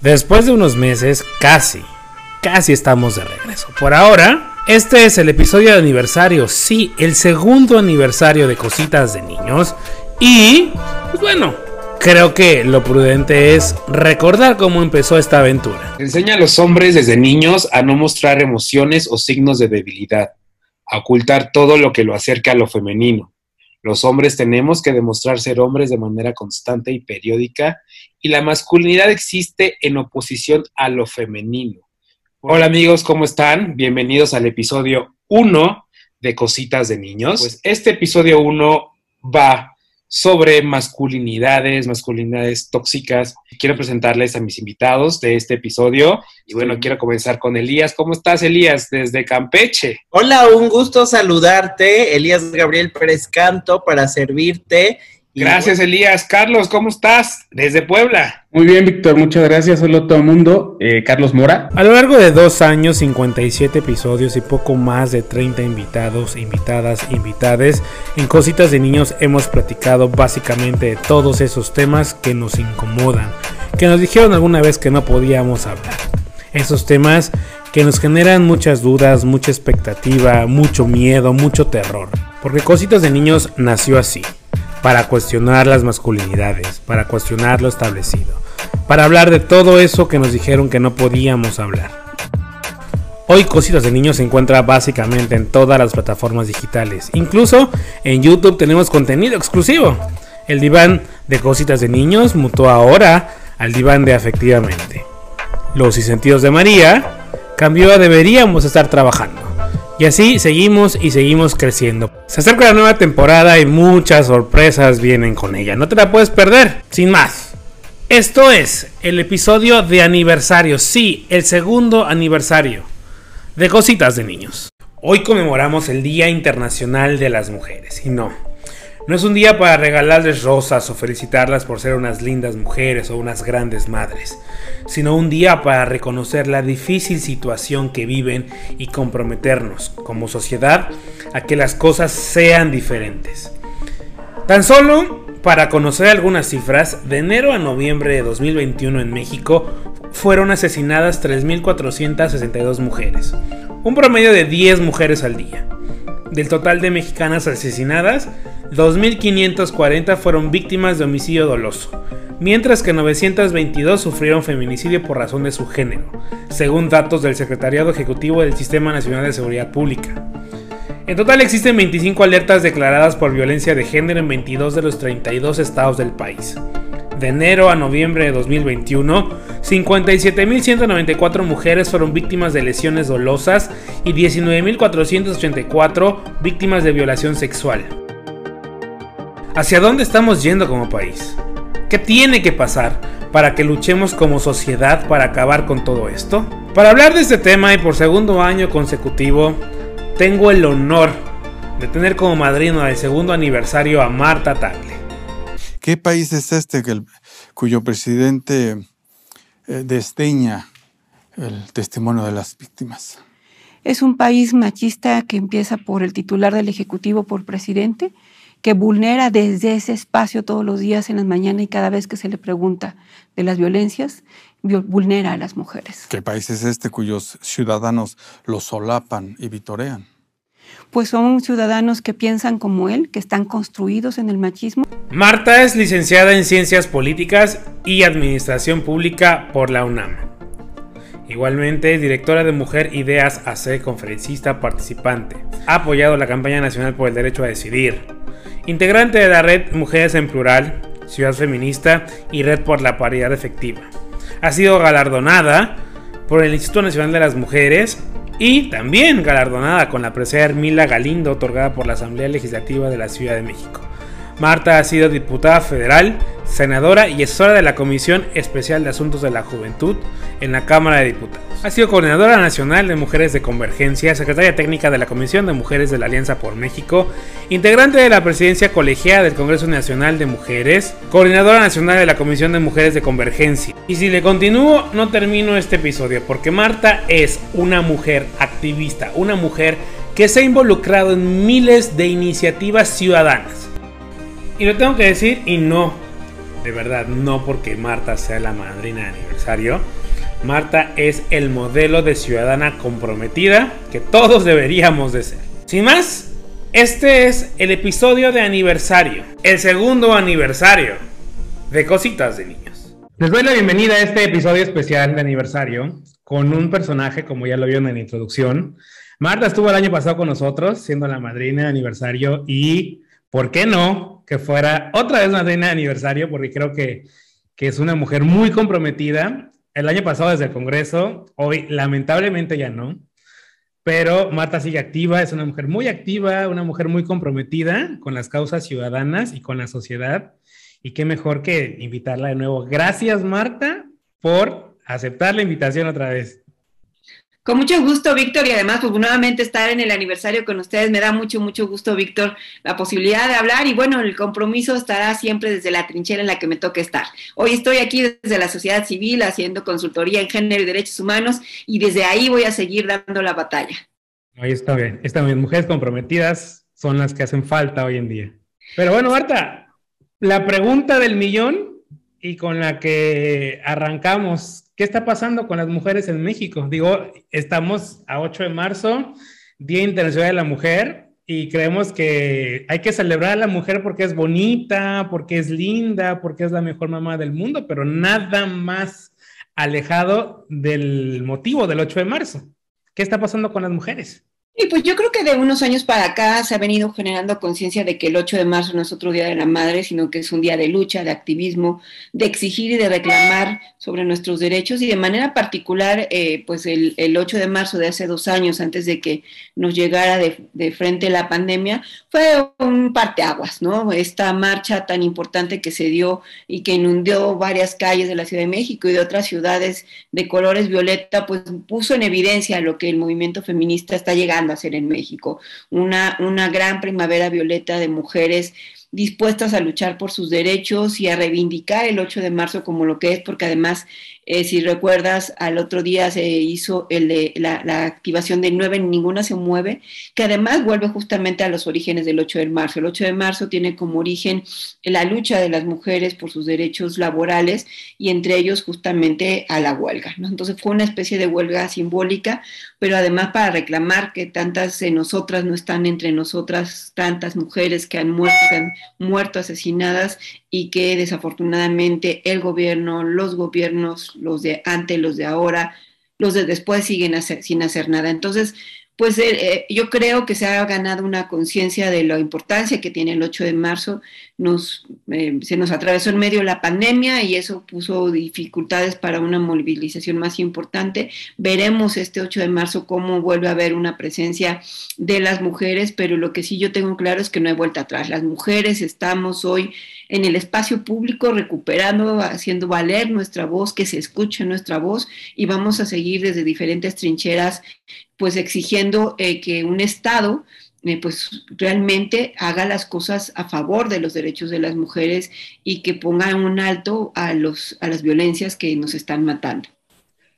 Después de unos meses, casi, casi estamos de regreso. Por ahora, este es el episodio de aniversario, sí, el segundo aniversario de Cositas de Niños. Y, pues bueno, creo que lo prudente es recordar cómo empezó esta aventura. Enseña a los hombres desde niños a no mostrar emociones o signos de debilidad, a ocultar todo lo que lo acerca a lo femenino. Los hombres tenemos que demostrar ser hombres de manera constante y periódica y la masculinidad existe en oposición a lo femenino. Hola amigos, ¿cómo están? Bienvenidos al episodio 1 de Cositas de Niños. Pues este episodio 1 va sobre masculinidades, masculinidades tóxicas. Quiero presentarles a mis invitados de este episodio. Y bueno, quiero comenzar con Elías. ¿Cómo estás, Elías? Desde Campeche. Hola, un gusto saludarte. Elías Gabriel Pérez Canto para servirte Gracias, Elías. Carlos, ¿cómo estás? Desde Puebla. Muy bien, Víctor, muchas gracias. Hola a todo el mundo. Eh, Carlos Mora. A lo largo de dos años, 57 episodios y poco más de 30 invitados, invitadas, invitades, en Cositas de Niños hemos platicado básicamente de todos esos temas que nos incomodan, que nos dijeron alguna vez que no podíamos hablar. Esos temas que nos generan muchas dudas, mucha expectativa, mucho miedo, mucho terror. Porque Cositas de Niños nació así para cuestionar las masculinidades, para cuestionar lo establecido, para hablar de todo eso que nos dijeron que no podíamos hablar. Hoy Cositas de Niños se encuentra básicamente en todas las plataformas digitales. Incluso en YouTube tenemos contenido exclusivo. El diván de Cositas de Niños mutó ahora al diván de Afectivamente. Los y sentidos de María cambió a Deberíamos estar trabajando. Y así seguimos y seguimos creciendo. Se acerca la nueva temporada y muchas sorpresas vienen con ella. No te la puedes perder. Sin más. Esto es el episodio de aniversario. Sí, el segundo aniversario de Cositas de Niños. Hoy conmemoramos el Día Internacional de las Mujeres. Y no, no es un día para regalarles rosas o felicitarlas por ser unas lindas mujeres o unas grandes madres, sino un día para reconocer la difícil situación que viven y comprometernos como sociedad a que las cosas sean diferentes. Tan solo para conocer algunas cifras, de enero a noviembre de 2021 en México fueron asesinadas 3.462 mujeres, un promedio de 10 mujeres al día. Del total de mexicanas asesinadas, 2.540 fueron víctimas de homicidio doloso, mientras que 922 sufrieron feminicidio por razón de su género, según datos del Secretariado Ejecutivo del Sistema Nacional de Seguridad Pública. En total existen 25 alertas declaradas por violencia de género en 22 de los 32 estados del país. De enero a noviembre de 2021, 57.194 mujeres fueron víctimas de lesiones dolosas y 19.484 víctimas de violación sexual. ¿Hacia dónde estamos yendo como país? ¿Qué tiene que pasar para que luchemos como sociedad para acabar con todo esto? Para hablar de este tema y por segundo año consecutivo, tengo el honor de tener como madrina del segundo aniversario a Marta Tagle. ¿Qué país es este que cuyo presidente eh, desdeña el testimonio de las víctimas? Es un país machista que empieza por el titular del Ejecutivo, por presidente, que vulnera desde ese espacio todos los días en las mañanas y cada vez que se le pregunta de las violencias, vulnera a las mujeres. ¿Qué país es este cuyos ciudadanos lo solapan y vitorean? Pues son ciudadanos que piensan como él, que están construidos en el machismo. Marta es licenciada en Ciencias Políticas y Administración Pública por la UNAM. Igualmente directora de Mujer Ideas AC, conferencista participante. Ha apoyado la campaña nacional por el derecho a decidir, integrante de la red Mujeres en Plural, Ciudad Feminista y Red por la Paridad Efectiva. Ha sido galardonada por el Instituto Nacional de las Mujeres y también galardonada con la presea Hermila Galindo otorgada por la Asamblea Legislativa de la Ciudad de México. Marta ha sido diputada federal, senadora y asesora de la Comisión Especial de Asuntos de la Juventud en la Cámara de Diputados. Ha sido coordinadora nacional de Mujeres de Convergencia, secretaria técnica de la Comisión de Mujeres de la Alianza por México, integrante de la presidencia colegiada del Congreso Nacional de Mujeres, coordinadora nacional de la Comisión de Mujeres de Convergencia. Y si le continúo, no termino este episodio, porque Marta es una mujer activista, una mujer que se ha involucrado en miles de iniciativas ciudadanas y lo tengo que decir y no, de verdad, no porque Marta sea la madrina de aniversario. Marta es el modelo de ciudadana comprometida que todos deberíamos de ser. Sin más, este es el episodio de aniversario, el segundo aniversario de Cositas de Niños. Les doy la bienvenida a este episodio especial de aniversario con un personaje, como ya lo vieron en la introducción. Marta estuvo el año pasado con nosotros, siendo la madrina de aniversario y, ¿por qué no? Que fuera otra vez madrina de aniversario, porque creo que, que es una mujer muy comprometida. El año pasado desde el Congreso, hoy lamentablemente ya no. Pero Marta sigue activa, es una mujer muy activa, una mujer muy comprometida con las causas ciudadanas y con la sociedad. Y qué mejor que invitarla de nuevo. Gracias, Marta, por aceptar la invitación otra vez. Con mucho gusto, Víctor, y además, pues nuevamente estar en el aniversario con ustedes, me da mucho, mucho gusto, Víctor, la posibilidad de hablar y bueno, el compromiso estará siempre desde la trinchera en la que me toque estar. Hoy estoy aquí desde la sociedad civil haciendo consultoría en género y derechos humanos y desde ahí voy a seguir dando la batalla. Ahí está bien, está bien. Mujeres comprometidas son las que hacen falta hoy en día. Pero bueno, Marta, la pregunta del millón y con la que arrancamos ¿Qué está pasando con las mujeres en México? Digo, estamos a 8 de marzo, Día Internacional de la Mujer, y creemos que hay que celebrar a la mujer porque es bonita, porque es linda, porque es la mejor mamá del mundo, pero nada más alejado del motivo del 8 de marzo. ¿Qué está pasando con las mujeres? Y pues yo creo que de unos años para acá se ha venido generando conciencia de que el 8 de marzo no es otro día de la madre, sino que es un día de lucha, de activismo, de exigir y de reclamar sobre nuestros derechos y de manera particular, eh, pues el, el, 8 de marzo de hace dos años, antes de que nos llegara de, de frente la pandemia, fue un parteaguas, ¿no? Esta marcha tan importante que se dio y que inundó varias calles de la Ciudad de México y de otras ciudades de colores violeta, pues puso en evidencia lo que el movimiento feminista está llegando hacer en México. Una, una gran primavera violeta de mujeres dispuestas a luchar por sus derechos y a reivindicar el 8 de marzo como lo que es, porque además eh, si recuerdas, al otro día se hizo el de, la, activación de nueve, ninguna se mueve, que además vuelve justamente a los orígenes del 8 de marzo. El 8 de marzo tiene como origen la lucha de las mujeres por sus derechos laborales y entre ellos justamente a la huelga. Entonces fue una especie de huelga simbólica, pero además para reclamar que tantas de nosotras no están entre nosotras, tantas mujeres que han muerto, que han muerto asesinadas y que desafortunadamente el gobierno, los gobiernos, los de antes, los de ahora, los de después siguen hacer, sin hacer nada. Entonces, pues eh, eh, yo creo que se ha ganado una conciencia de la importancia que tiene el 8 de marzo. Nos, eh, se nos atravesó en medio la pandemia y eso puso dificultades para una movilización más importante. Veremos este 8 de marzo cómo vuelve a haber una presencia de las mujeres, pero lo que sí yo tengo claro es que no hay vuelta atrás. Las mujeres estamos hoy en el espacio público recuperando, haciendo valer nuestra voz, que se escuche nuestra voz y vamos a seguir desde diferentes trincheras pues exigiendo eh, que un Estado eh, pues realmente haga las cosas a favor de los derechos de las mujeres y que ponga un alto a, los, a las violencias que nos están matando.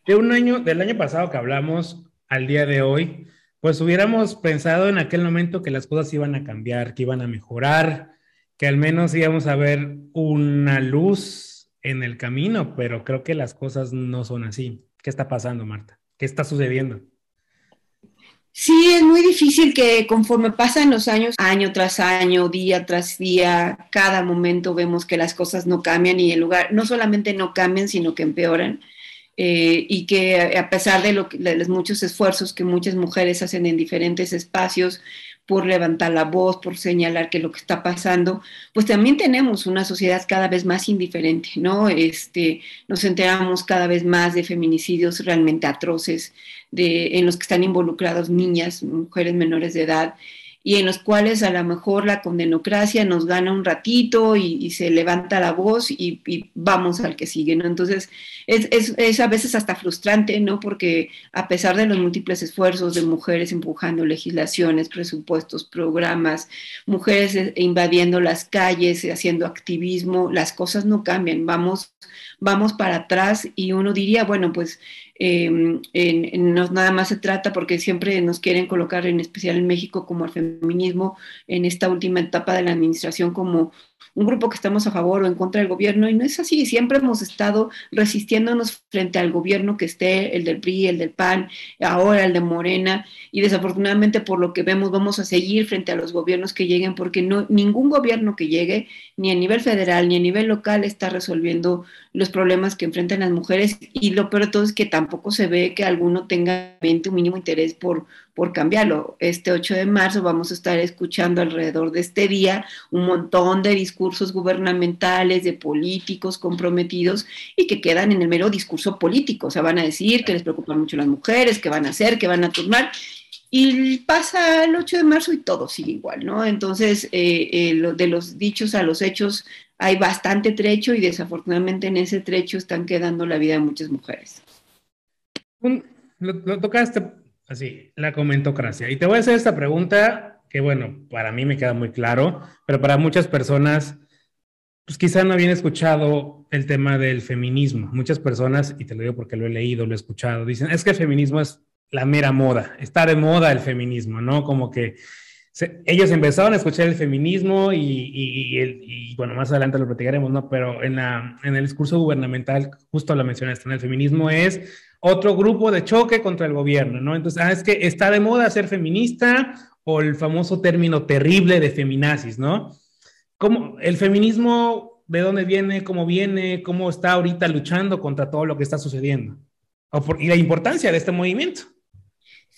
De un año, del año pasado que hablamos al día de hoy, pues hubiéramos pensado en aquel momento que las cosas iban a cambiar, que iban a mejorar, que al menos íbamos a ver una luz en el camino, pero creo que las cosas no son así. ¿Qué está pasando, Marta? ¿Qué está sucediendo? Sí, es muy difícil que conforme pasan los años, año tras año, día tras día, cada momento vemos que las cosas no cambian y el lugar no solamente no cambian, sino que empeoran. Eh, y que a pesar de, lo, de los muchos esfuerzos que muchas mujeres hacen en diferentes espacios, por levantar la voz, por señalar que lo que está pasando, pues también tenemos una sociedad cada vez más indiferente, ¿no? Este, nos enteramos cada vez más de feminicidios realmente atroces, de, en los que están involucrados niñas, mujeres menores de edad, y en los cuales a lo mejor la condenocracia nos gana un ratito y, se levanta la voz y, vamos al que sigue, ¿no? Entonces es, es, es, a veces hasta frustrante, ¿no? Porque a pesar de los múltiples esfuerzos de mujeres empujando legislaciones, presupuestos, programas, mujeres eh, invadiendo las calles, haciendo activismo, las cosas no cambian, vamos, vamos para atrás y uno diría, bueno, pues eh, en, no nada más se trata porque siempre nos quieren colocar, en especial en México, como el feminismo en esta última etapa de la administración como un grupo que estamos a favor o en contra del gobierno y no es así, siempre hemos estado resistiéndonos frente al gobierno que esté, el del PRI, el del PAN, ahora el de Morena y desafortunadamente por lo que vemos vamos a seguir frente a los gobiernos que lleguen porque no ningún gobierno que llegue ni a nivel federal ni a nivel local está resolviendo los problemas que enfrentan las mujeres y lo peor de todo es que tampoco se ve que alguno tenga un mínimo interés por, por cambiarlo. Este 8 de marzo vamos a estar escuchando alrededor de este día un montón de discursos gubernamentales, de políticos comprometidos y que quedan en el mero discurso político. O sea, van a decir que les preocupan mucho las mujeres, que van a hacer, que van a turnar. Y pasa el 8 de marzo y todo sigue igual, ¿no? Entonces, eh, eh, de los dichos a los hechos hay bastante trecho y desafortunadamente en ese trecho están quedando la vida de muchas mujeres. lo, tocaste así, la comentocracia. Y te voy a hacer esta pregunta que, bueno, para mí me queda muy claro, pero para muchas personas, pues quizá no habían escuchado el tema del feminismo. Muchas personas, y te lo digo porque lo he leído, lo he escuchado, dicen, es que el feminismo es la mera moda, está de moda el feminismo, ¿no? Como que ellos empezaron a escuchar el feminismo y, bueno, más adelante lo platicaremos, ¿no? Pero en, la, en el discurso gubernamental, justo lo mencionaste, en el feminismo es otro grupo de choque contra el gobierno, ¿no? Entonces, ah, es que está de moda ser feminista o el famoso término terrible de feminazis, ¿no? ¿Cómo, el feminismo, de dónde viene, cómo viene, cómo está ahorita luchando contra todo lo que está sucediendo? y la importancia de este movimiento.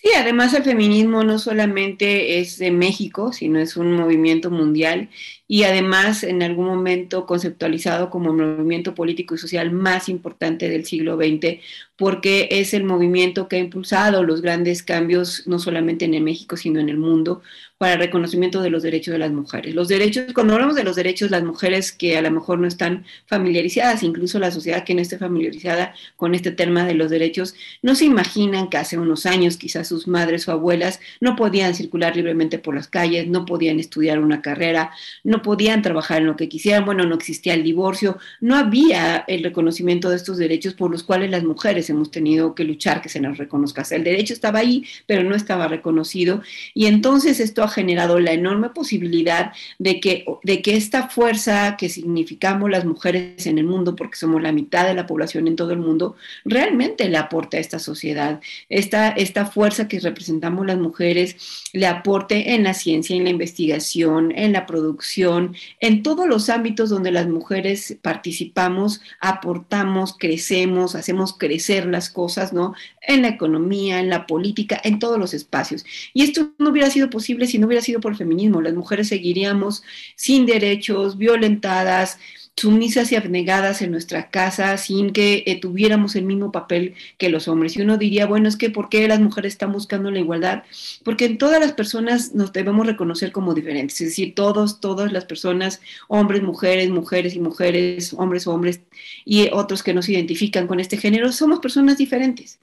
Sí, además el feminismo no solamente es de México, sino es un movimiento mundial y además en algún momento conceptualizado como el movimiento político y social más importante del siglo XX, porque es el movimiento que ha impulsado los grandes cambios no solamente en el México, sino en el mundo, para el reconocimiento de los derechos de las mujeres. Los derechos, cuando hablamos de los derechos, las mujeres que a lo mejor no están familiarizadas, incluso la sociedad que no esté familiarizada con este tema de los derechos, no se imaginan que hace unos años quizás sus madres o abuelas no podían circular libremente por las calles, no podían estudiar una carrera, no podían trabajar en lo que quisieran, bueno, no existía el divorcio, no había el reconocimiento de estos derechos por los cuales las mujeres hemos tenido que luchar que se nos reconozca. el derecho estaba ahí, pero no estaba reconocido y entonces esto ha generado la enorme posibilidad de que, de que esta fuerza que significamos las mujeres en el mundo, porque somos la mitad de la población en todo el mundo, realmente le aporte a esta sociedad. Esta, esta fuerza que representamos las mujeres le aporte en la ciencia, en la investigación, en la producción, en todos los ámbitos donde las mujeres participamos, aportamos, crecemos, hacemos crecer las cosas, ¿no? En la economía, en la política, en todos los espacios. Y esto no hubiera sido posible si no hubiera sido por feminismo. Las mujeres seguiríamos sin derechos, violentadas, sumisas y abnegadas en nuestra casa sin que eh, tuviéramos el mismo papel que los hombres. Y uno diría, bueno, es que ¿por qué las mujeres están buscando la igualdad? Porque en todas las personas nos debemos reconocer como diferentes, es decir, todos, todas las personas, hombres, mujeres, mujeres y mujeres, hombres, hombres y otros que nos identifican con este género, somos personas diferentes.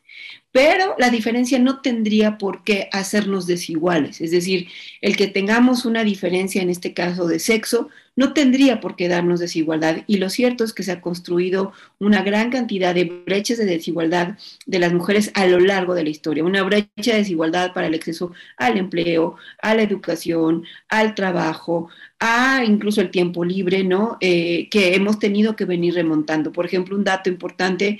Pero la diferencia no tendría por qué hacernos desiguales. Es decir, el que tengamos una diferencia, en este caso de sexo, no tendría por qué darnos desigualdad. Y lo cierto es que se ha construido una gran cantidad de brechas de desigualdad de las mujeres a lo largo de la historia. Una brecha de desigualdad para el acceso al empleo, a la educación, al trabajo, a incluso el tiempo libre, ¿no? Eh, que hemos tenido que venir remontando. Por ejemplo, un dato importante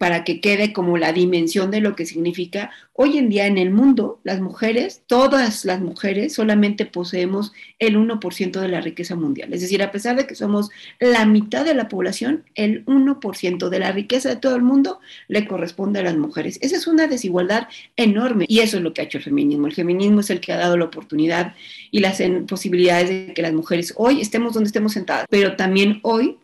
para que quede como la dimensión de lo que significa. Hoy en día en el mundo, las mujeres, todas las mujeres, solamente poseemos el 1% de la riqueza mundial. Es decir, a pesar de que somos la mitad de la población, el 1% de la riqueza de todo el mundo le corresponde a las mujeres. Esa es una desigualdad enorme y eso es lo que ha hecho el feminismo. El feminismo es el que ha dado la oportunidad y las posibilidades de que las mujeres hoy estemos donde estemos sentadas, pero también hoy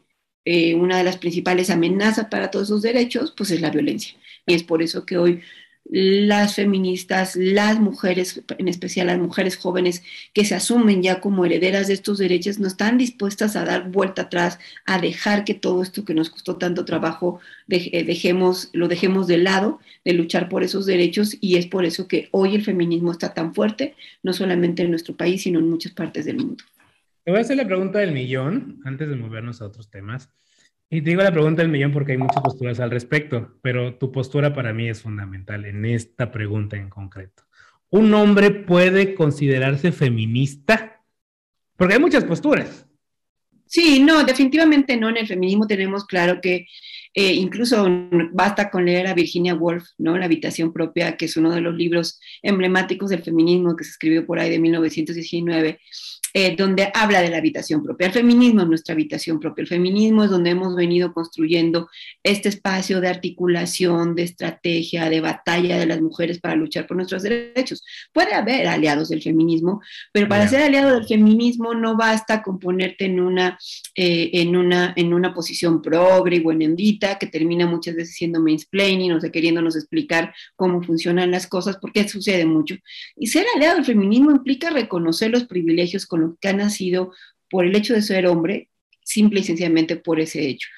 eh, una de las principales amenazas para todos esos derechos, pues es la violencia. Y es por eso que hoy las feministas, las mujeres, en especial las mujeres jóvenes que se asumen ya como herederas de estos derechos, no están dispuestas a dar vuelta atrás, a dejar que todo esto que nos costó tanto trabajo eh, dejemos, lo dejemos de lado, de luchar por esos derechos, y es por eso que hoy el feminismo está tan fuerte, no solamente en nuestro país, sino en muchas partes del mundo. Te voy a hacer la pregunta del millón antes de movernos a otros temas. Y te digo la pregunta del millón porque hay muchas posturas al respecto, pero tu postura para mí es fundamental en esta pregunta en concreto. ¿Un hombre puede considerarse feminista? Porque hay muchas posturas. Sí, no, definitivamente no. En el feminismo tenemos claro que eh, incluso basta con leer a Virginia Woolf, ¿no? La habitación propia, que es uno de los libros emblemáticos del feminismo que se escribió por ahí de 1919, eh, donde habla de la habitación propia. El feminismo es nuestra habitación propia. El feminismo es donde hemos venido construyendo este espacio de articulación, de estrategia, de batalla de las mujeres para luchar por nuestros derechos. Puede haber aliados del feminismo, pero para ser aliado del feminismo no basta con ponerte en una, eh, en una, en una posición progre, buenendita, que termina muchas veces siendo mansplaining, o sea, queriéndonos explicar cómo funcionan las cosas, porque sucede mucho. Y ser aliado del feminismo implica reconocer los privilegios con que ha nacido por el hecho de ser hombre, simple y sencillamente por ese hecho.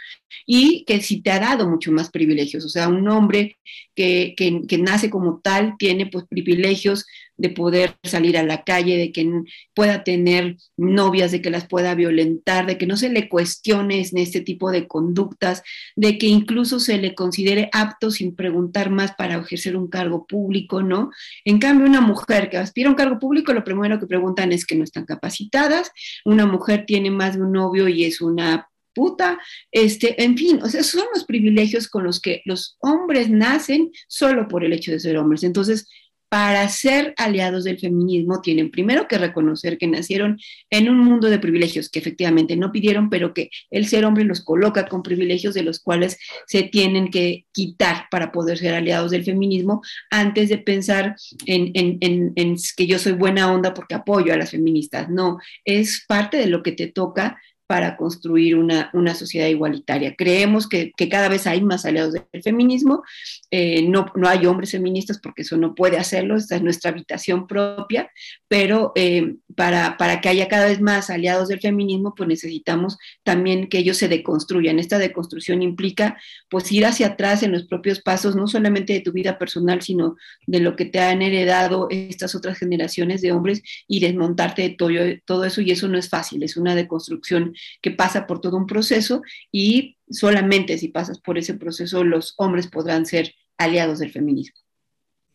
Y que si te ha dado mucho más privilegios, o sea, un hombre que, que, nace como tal tiene pues privilegios de poder salir a la calle, de que pueda tener novias, de que las pueda violentar, de que no se le cuestione en este tipo de conductas, de que incluso se le considere apto sin preguntar más para ejercer un cargo público, ¿no? En cambio, una mujer que aspira a un cargo público, lo primero que preguntan es que no están capacitadas, una mujer tiene más de un novio y es una puta, este, en fin, o sea, son los privilegios con los que los hombres nacen solo por el hecho de ser hombres. Entonces, para ser aliados del feminismo tienen primero que reconocer que nacieron en un mundo de privilegios que efectivamente no pidieron, pero que el ser hombre los coloca con privilegios de los cuales se tienen que quitar para poder ser aliados del feminismo antes de pensar en, en que yo soy buena onda porque apoyo a las feministas. No, es parte de lo que te toca para construir una, sociedad igualitaria. Creemos que, cada vez hay más aliados del feminismo, eh, no, no, hay hombres feministas porque eso no puede hacerlo, esta es nuestra habitación propia, pero eh, para, para, que haya cada vez más aliados del feminismo, pues necesitamos también que ellos se deconstruyan. Esta deconstrucción implica pues ir hacia atrás en los propios pasos, no solamente de tu vida personal, sino de lo que te han heredado estas otras generaciones de hombres y desmontarte de todo, todo eso, y eso no es fácil, es una deconstrucción que pasa por todo un proceso y solamente si pasas por ese proceso los hombres podrán ser aliados del feminismo.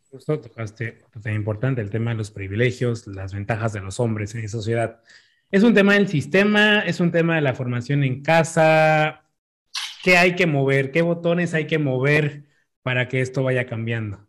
Justo tocaste importante el tema de los privilegios, las ventajas de los hombres en sociedad. Es un tema del sistema, es un tema de la formación en casa. ¿Qué hay que mover? ¿Qué botones hay que mover para que esto vaya cambiando?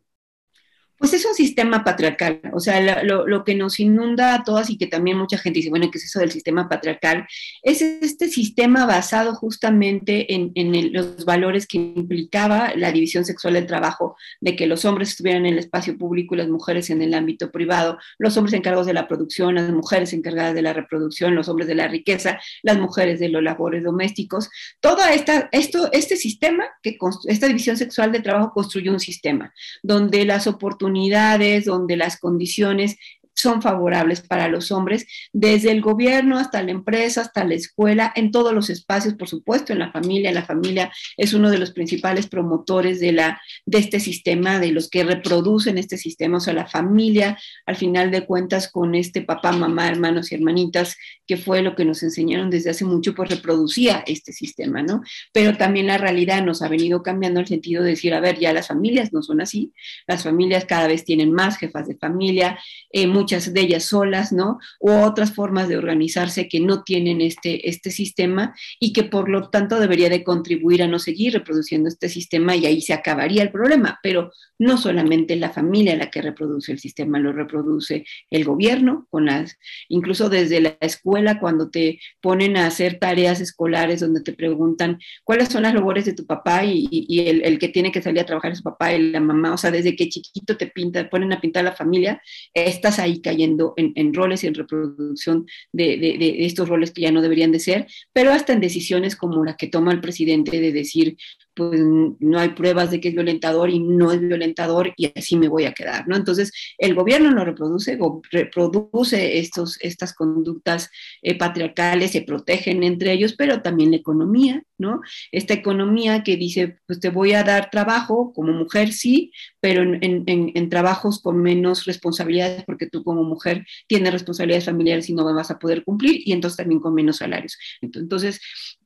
Pues es un sistema patriarcal, o sea, lo, que nos inunda a todas y que también mucha gente dice, bueno, ¿qué es eso del sistema patriarcal? Es este sistema basado justamente en, los valores que implicaba la división sexual del trabajo, de que los hombres estuvieran en el espacio público y las mujeres en el ámbito privado, los hombres encargados de la producción, las mujeres encargadas de la reproducción, los hombres de la riqueza, las mujeres de los labores domésticos. Todo esta, esto, este sistema, que, esta división sexual del trabajo construyó un sistema donde las oportunidades oportunidades, donde las condiciones son favorables para los hombres, desde el gobierno hasta la empresa, hasta la escuela, en todos los espacios, por supuesto, en la familia. La familia es uno de los principales promotores de, la, de este sistema, de los que reproducen este sistema, o sea, la familia, al final de cuentas, con este papá, mamá, hermanos y hermanitas, que fue lo que nos enseñaron desde hace mucho, pues reproducía este sistema, ¿no? Pero también la realidad nos ha venido cambiando el sentido de decir, a ver, ya las familias no son así, las familias cada vez tienen más jefas de familia, eh, muchas de ellas solas, ¿no? U otras formas de organizarse que no tienen este, este sistema y que por lo tanto debería de contribuir a no seguir reproduciendo este sistema y ahí se acabaría el problema. Pero no solamente la familia la que reproduce el sistema, lo reproduce el gobierno, con las, incluso desde la escuela, cuando te ponen a hacer tareas escolares donde te preguntan cuáles son las labores de tu papá y, el, que tiene que salir a trabajar es su papá y la mamá, o sea, desde que chiquito te pinta, ponen a pintar la familia, estás ahí cayendo en, roles y en reproducción de, estos roles que ya no deberían de ser, pero hasta en decisiones como la que toma el presidente de decir, pues no hay pruebas de que es violentador y no es violentador y así me voy a quedar, ¿no? Entonces, el gobierno lo reproduce, reproduce estos, estas conductas eh, patriarcales, se protegen entre ellos, pero también la economía, ¿no? Esta economía que dice, pues te voy a dar trabajo como mujer, sí, pero en, en trabajos con menos responsabilidades, porque tú como mujer tienes responsabilidades familiares y no vas a poder cumplir, y entonces también con menos salarios. Entonces,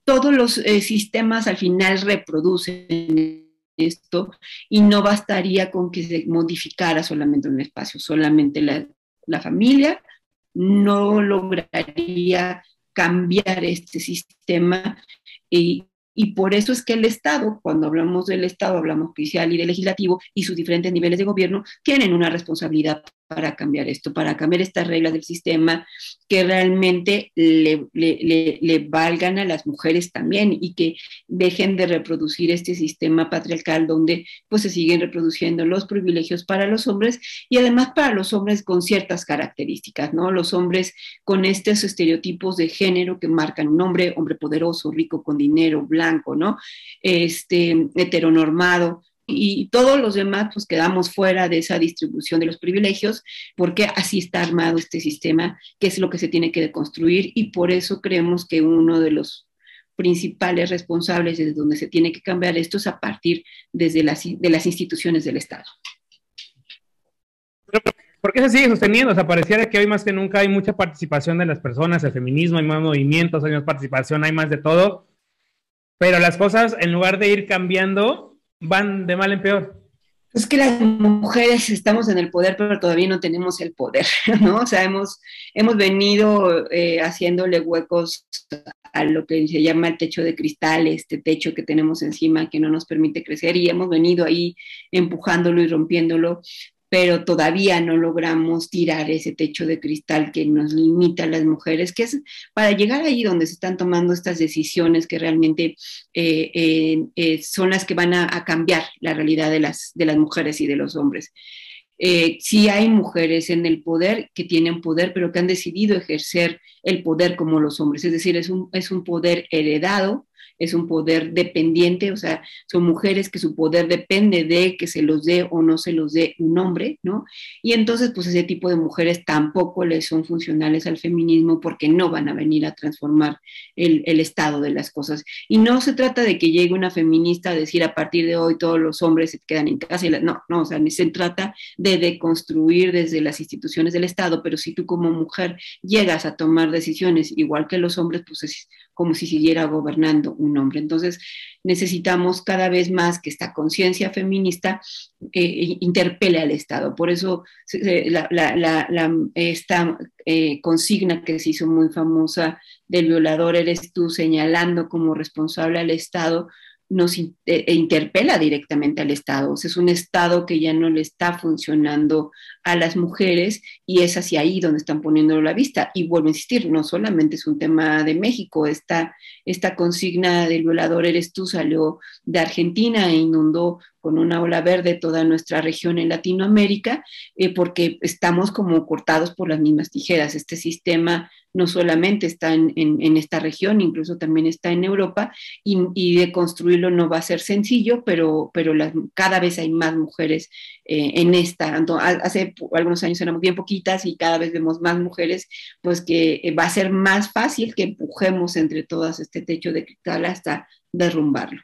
todos los eh, sistemas al final reproducen esto y no bastaría con que se modificara solamente un espacio, solamente la, familia no lograría cambiar este sistema y, y por eso es que el Estado, cuando hablamos del Estado, hablamos judicial y de legislativo y sus diferentes niveles de gobierno, tienen una responsabilidad para cambiar esto, para cambiar estas reglas del sistema que realmente le, valgan a las mujeres también y que dejen de reproducir este sistema patriarcal donde pues se siguen reproduciendo los privilegios para los hombres y además para los hombres con ciertas características, ¿no? Los hombres con estos estereotipos de género que marcan un hombre, hombre poderoso, rico, con dinero, blanco, ¿no? Este, heteronormado, y todos los demás pues quedamos fuera de esa distribución de los privilegios porque así está armado este sistema que es lo que se tiene que deconstruir y por eso creemos que uno de los principales responsables desde donde se tiene que cambiar esto es a partir desde las, de las instituciones del Estado. ¿Por qué se sigue sosteniendo? O sea, pareciera que hoy más que nunca hay mucha participación de las personas, el feminismo, hay más movimientos, hay más participación, hay más de todo, pero las cosas en lugar de ir cambiando, van de mal en peor. Es que las mujeres estamos en el poder, pero todavía no tenemos el poder, ¿no? O sea, hemos, hemos venido eh, haciéndole huecos a lo que se llama el techo de cristal, este techo que tenemos encima que no nos permite crecer y hemos venido ahí empujándolo y rompiéndolo, pero todavía no logramos tirar ese techo de cristal que nos limita a las mujeres, que es para llegar ahí donde se están tomando estas decisiones que realmente eh, eh, eh, son las que van a, cambiar la realidad de las, de las mujeres y de los hombres. sí hay mujeres en el poder que tienen poder, pero que han decidido ejercer el poder como los hombres, es decir, es un, es un poder heredado es un poder dependiente, o sea, son mujeres que su poder depende de que se los dé o no se los dé un hombre, ¿no? Y entonces, pues ese tipo de mujeres tampoco les son funcionales al feminismo porque no van a venir a transformar el, estado de las cosas. Y no se trata de que llegue una feminista a decir a partir de hoy todos los hombres se quedan en casa, no, no, o sea, ni se trata de deconstruir desde las instituciones del Estado, pero si tú como mujer llegas a tomar decisiones igual que los hombres, pues es como si siguiera gobernando un hombre. Entonces, necesitamos cada vez más que esta conciencia feminista eh, interpele al Estado. Por eso la, esta eh, consigna que se hizo muy famosa del violador eres tú, señalando como responsable al Estado, nos e interpela directamente al Estado. Es un Estado que ya no le está funcionando a las mujeres y es hacia ahí donde están poniendo la vista. Y vuelvo a insistir, no solamente es un tema de México, esta, esta consigna del violador eres tú salió de Argentina e inundó con una ola verde toda nuestra región en Latinoamérica, eh, porque estamos como cortados por las mismas tijeras. Este sistema no solamente está en, en, esta región, incluso también está en Europa, y, de construirlo no va a ser sencillo, pero, pero cada vez hay más mujeres eh, en esta. Hace algunos años éramos bien poquitas y cada vez vemos más mujeres, pues que eh, va a ser más fácil que empujemos entre todas este techo de cristal hasta derrumbarlo.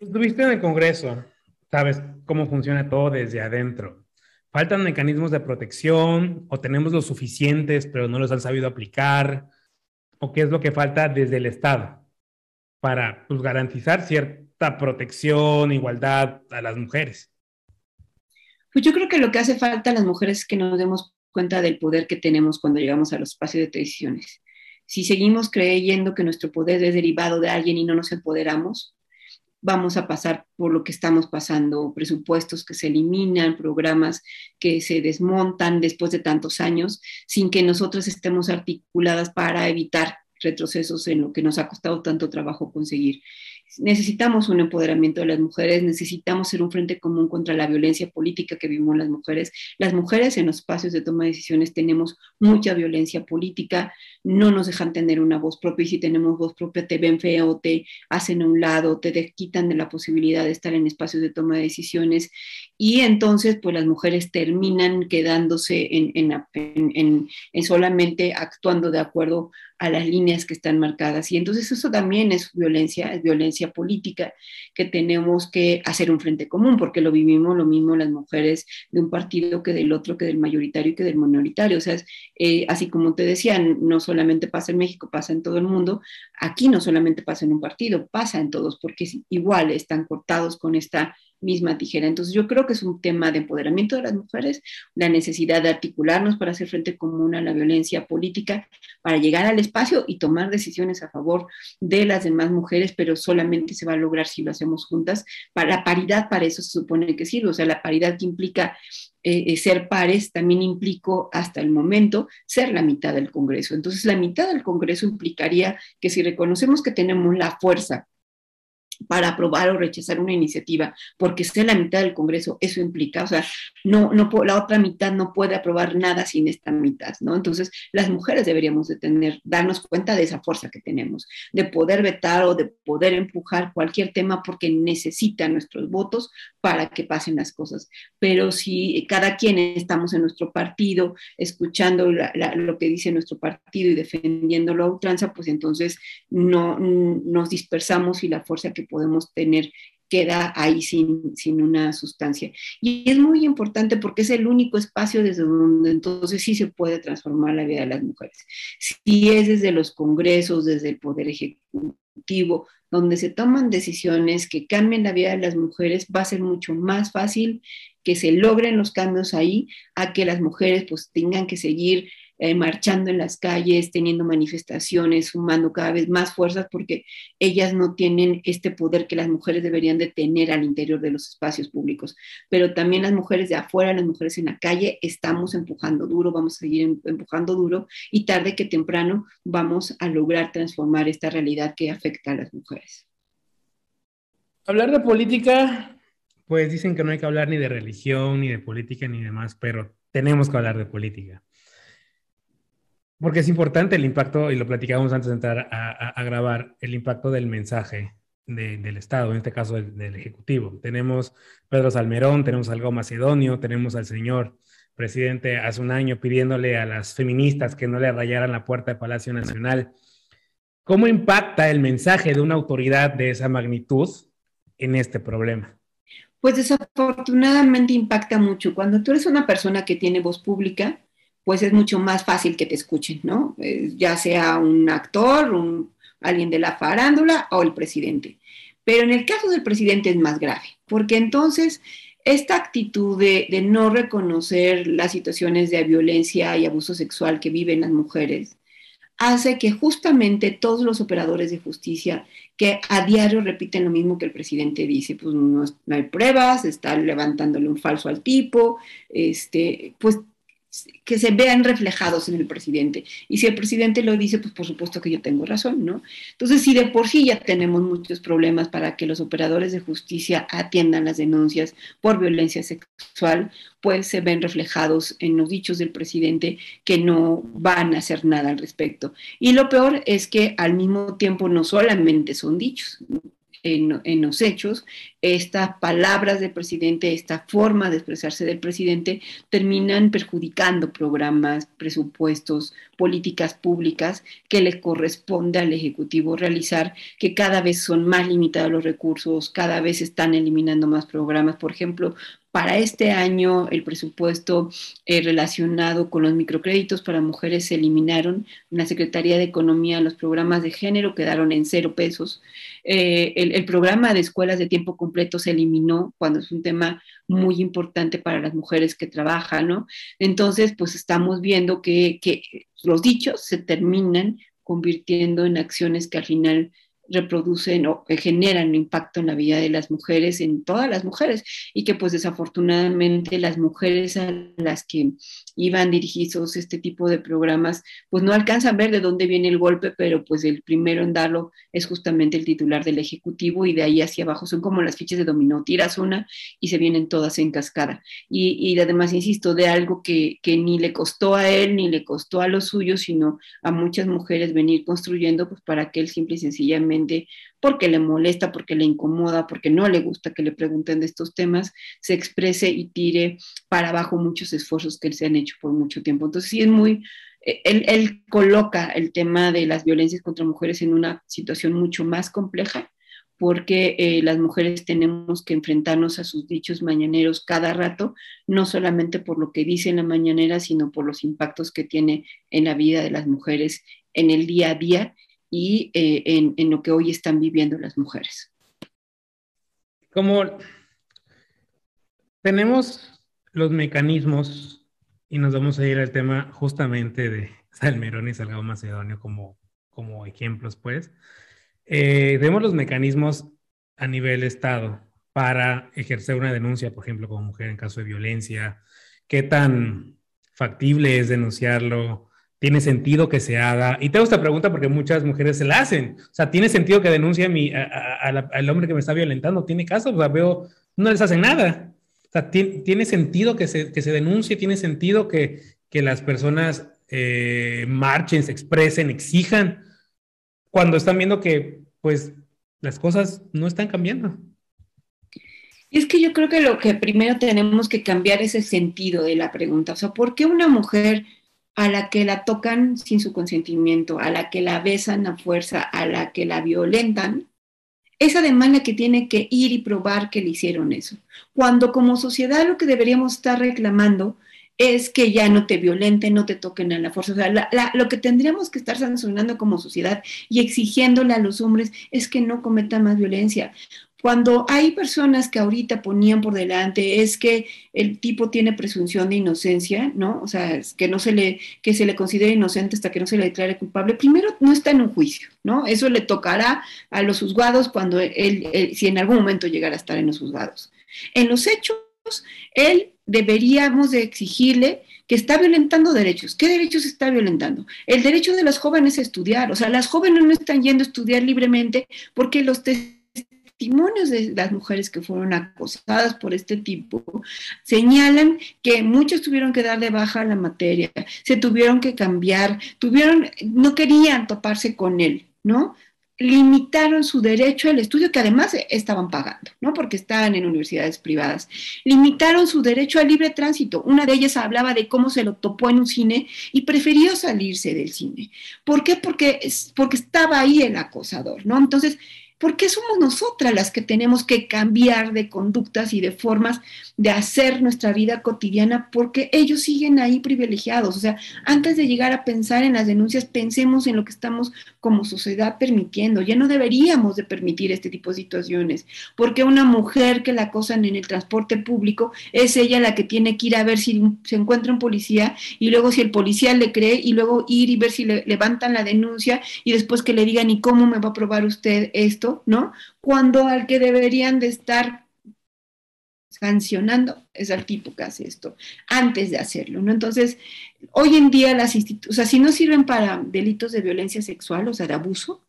Estuviste en el Congreso, sabes cómo funciona todo desde adentro. ¿Faltan mecanismos de protección o tenemos los suficientes pero no los han sabido aplicar? ¿O qué es lo que falta desde el Estado para pues, garantizar cierta protección, igualdad a las mujeres? Pues yo creo que lo que hace falta a las mujeres es que nos demos cuenta del poder que tenemos cuando llegamos a los espacios de decisiones. Si seguimos creyendo que nuestro poder es derivado de alguien y no nos empoderamos, vamos a pasar por lo que estamos pasando, presupuestos que se eliminan, programas que se desmontan después de tantos años, sin que nosotros estemos articuladas para evitar retrocesos en lo que nos ha costado tanto trabajo conseguir necesitamos un empoderamiento de las mujeres, necesitamos ser un frente común contra la violencia política que vivimos las mujeres. Las mujeres en los espacios de toma de decisiones tenemos mucha violencia política, no nos dejan tener una voz propia y si tenemos voz propia te ven feo, te hacen a un lado, te quitan de la posibilidad de estar en espacios de toma de decisiones y entonces pues las mujeres terminan quedándose en, en, en solamente actuando de acuerdo a las líneas que están marcadas. Y entonces eso también es violencia, es violencia política que tenemos que hacer un frente común, porque lo vivimos lo mismo las mujeres de un partido que del otro, que del mayoritario y que del minoritario. O sea, eh, así como te decía, no solamente pasa en México, pasa en todo el mundo. Aquí no solamente pasa en un partido, pasa en todos, porque igual están cortados con esta misma tijera. Entonces yo creo que es un tema de empoderamiento de las mujeres, la necesidad de articularnos para hacer frente común a la violencia política, para llegar al espacio y tomar decisiones a favor de las demás mujeres, pero solamente se va a lograr si lo hacemos juntas. Para la paridad, para eso se supone que sirve, o sea, la paridad que implica eh, eh, ser pares también implicó hasta el momento ser la mitad del Congreso. Entonces, la mitad del Congreso implicaría que si reconocemos que tenemos la fuerza para aprobar o rechazar una iniciativa, porque sea la mitad del Congreso, eso implica, o sea, no, no, la otra mitad no puede aprobar nada sin esta mitad, ¿no? Entonces, las mujeres deberíamos de tener, darnos cuenta de esa fuerza que tenemos, de poder vetar o de poder empujar cualquier tema porque necesita nuestros votos para que pasen las cosas. Pero si cada quien estamos en nuestro partido, escuchando lo que dice nuestro partido y defendiéndolo a ultranza, pues entonces no nos dispersamos y la fuerza que podemos tener queda ahí sin, sin, una sustancia. Y es muy importante porque es el único espacio desde donde entonces sí se puede transformar la vida de las mujeres. Si es desde los congresos, desde el Poder Ejecutivo, donde se toman decisiones que cambien la vida de las mujeres, va a ser mucho más fácil que se logren los cambios ahí a que las mujeres pues tengan que seguir eh, marchando en las calles, teniendo manifestaciones, sumando cada vez más fuerzas, porque ellas no tienen este poder que las mujeres deberían de tener al interior de los espacios públicos. Pero también las mujeres de afuera, las mujeres en la calle, estamos empujando duro, vamos a seguir em, empujando duro y tarde que temprano vamos a lograr transformar esta realidad que afecta a las mujeres. Hablar de política, pues dicen que no hay que hablar ni de religión, ni de política, ni demás, pero tenemos que hablar de política. Porque es importante el impacto, y lo platicábamos antes de entrar a, grabar, el impacto del mensaje del Estado, en este caso del, Ejecutivo. Tenemos Pedro Salmerón, tenemos algo Macedonio, tenemos al señor presidente hace un año pidiéndole a las feministas que no le rayaran la puerta del Palacio Nacional. ¿Cómo impacta el mensaje de una autoridad de esa magnitud en este problema? Pues desafortunadamente impacta mucho. Cuando tú eres una persona que tiene voz pública, pues es mucho más fácil que te escuchen, ¿no? Eh, ya sea un actor, un, alguien de la farándula o el presidente. Pero en el caso del presidente es más grave, porque entonces esta actitud de, no reconocer las situaciones de violencia y abuso sexual que viven las mujeres hace que justamente todos los operadores de justicia que a diario repiten lo mismo que el presidente dice, pues no, no hay pruebas, está levantándole un falso al tipo, este, pues que se vean reflejados en el presidente. Y si el presidente lo dice, pues por supuesto que yo tengo razón, ¿no? Entonces, si de por sí ya tenemos muchos problemas para que los operadores de justicia atiendan las denuncias por violencia sexual, pues se ven reflejados en los dichos del presidente que no van a hacer nada al respecto. Y lo peor es que al mismo tiempo no solamente son dichos, en, los hechos, estas palabras del presidente, esta forma de expresarse del presidente, terminan perjudicando programas, presupuestos, políticas públicas que le corresponde al Ejecutivo realizar, que cada vez son más limitados los recursos, cada vez están eliminando más programas. Por ejemplo, para este año, el presupuesto eh, relacionado con los microcréditos para mujeres se eliminaron. En la Secretaría de Economía los programas de género quedaron en cero pesos. Eh, el, programa de escuelas de tiempo completo se eliminó cuando es un tema muy importante para las mujeres que trabajan, ¿no? Entonces, pues estamos viendo que, que los dichos se terminan convirtiendo en acciones que al final reproducen o generan impacto en la vida de las mujeres, en todas las mujeres, y que pues desafortunadamente las mujeres a las que iban dirigidos este tipo de programas, pues no alcanzan a ver de dónde viene el golpe, pero pues el primero en darlo es justamente el titular del Ejecutivo y de ahí hacia abajo son como las fichas de dominó, tiras una y se vienen todas en cascada. Y, y además, insisto, de algo que, que ni le costó a él, ni le costó a los suyos, sino a muchas mujeres venir construyendo, pues para que él simple y sencillamente porque le molesta, porque le incomoda, porque no le gusta que le pregunten de estos temas, se exprese y tire para abajo muchos esfuerzos que se han hecho por mucho tiempo. Entonces sí es muy, eh, él, coloca el tema de las violencias contra mujeres en una situación mucho más compleja porque eh, las mujeres tenemos que enfrentarnos a sus dichos mañaneros cada rato, no solamente por lo que dice en la mañanera, sino por los impactos que tiene en la vida de las mujeres en el día a día y eh, en, lo que hoy están viviendo las mujeres. Como tenemos los mecanismos y nos vamos a ir al tema justamente de Salmerón y Salgado Macedonio como, como ejemplos, pues. Eh, tenemos los mecanismos a nivel Estado para ejercer una denuncia, por ejemplo, como mujer en caso de violencia, qué tan factible es denunciarlo, tiene sentido que se haga. Y tengo esta pregunta porque muchas mujeres se la hacen. O sea, ¿tiene sentido que denuncie a mi, al hombre que me está violentando? ¿Tiene caso? O sea, veo, no les hacen nada. O sea, ¿tiene, sentido que se, que se, denuncie? ¿Tiene sentido que, que las personas eh, marchen, se expresen, exijan, cuando están viendo que, pues, las cosas no están cambiando? Es que yo creo que lo que primero tenemos que cambiar es el sentido de la pregunta. O sea, ¿por qué una mujer a la que la tocan sin su consentimiento, a la que la besan a fuerza, a la que la violentan, es además la que tiene que ir y probar que le hicieron eso? Cuando como sociedad lo que deberíamos estar reclamando es que ya no te violenten, no te toquen a la fuerza. O sea, lo que tendríamos que estar sancionando como sociedad y exigiéndole a los hombres es que no cometan más violencia. Cuando hay personas que ahorita ponían por delante es que el tipo tiene presunción de inocencia, ¿no? O sea, que no se le, que se le considere inocente hasta que no se le declare culpable, primero no está en un juicio, ¿no? Eso le tocará a los juzgados cuando él, si en algún momento llegara a estar en los juzgados. En los hechos, él deberíamos de exigirle que está violentando derechos. ¿Qué derechos está violentando? El derecho de las jóvenes a estudiar. O sea, las jóvenes no están yendo a estudiar libremente porque los testimonios de las mujeres que fueron acosadas por este tipo señalan que muchos tuvieron que dar de baja la materia, se tuvieron que cambiar, tuvieron, no querían toparse con él, ¿no? limitaron su derecho al estudio, que además estaban pagando, ¿no? Porque estaban en universidades privadas. Limitaron su derecho al libre tránsito. Una de ellas hablaba de cómo se lo topó en un cine y prefirió salirse del cine. ¿Por qué? Porque, porque estaba ahí el acosador, ¿no? Entonces, ¿Por qué somos nosotras las que tenemos que cambiar de conductas y de formas de hacer nuestra vida cotidiana? Porque ellos siguen ahí privilegiados. O sea, antes de llegar a pensar en las denuncias, pensemos en lo que estamos como sociedad permitiendo. Ya no deberíamos de permitir este tipo de situaciones. Porque una mujer que la acosan en el transporte público es ella la que tiene que ir a ver si se encuentra un policía y luego si el policía le cree y luego ir y ver si le levantan la denuncia y después que le digan, ¿y cómo me va a probar usted esto? ¿No? Cuando al que deberían de estar sancionando es al tipo que hace esto antes de hacerlo, ¿no? Entonces, hoy en día las instituciones, si no sirven para delitos de violencia sexual, o sea, de abuso,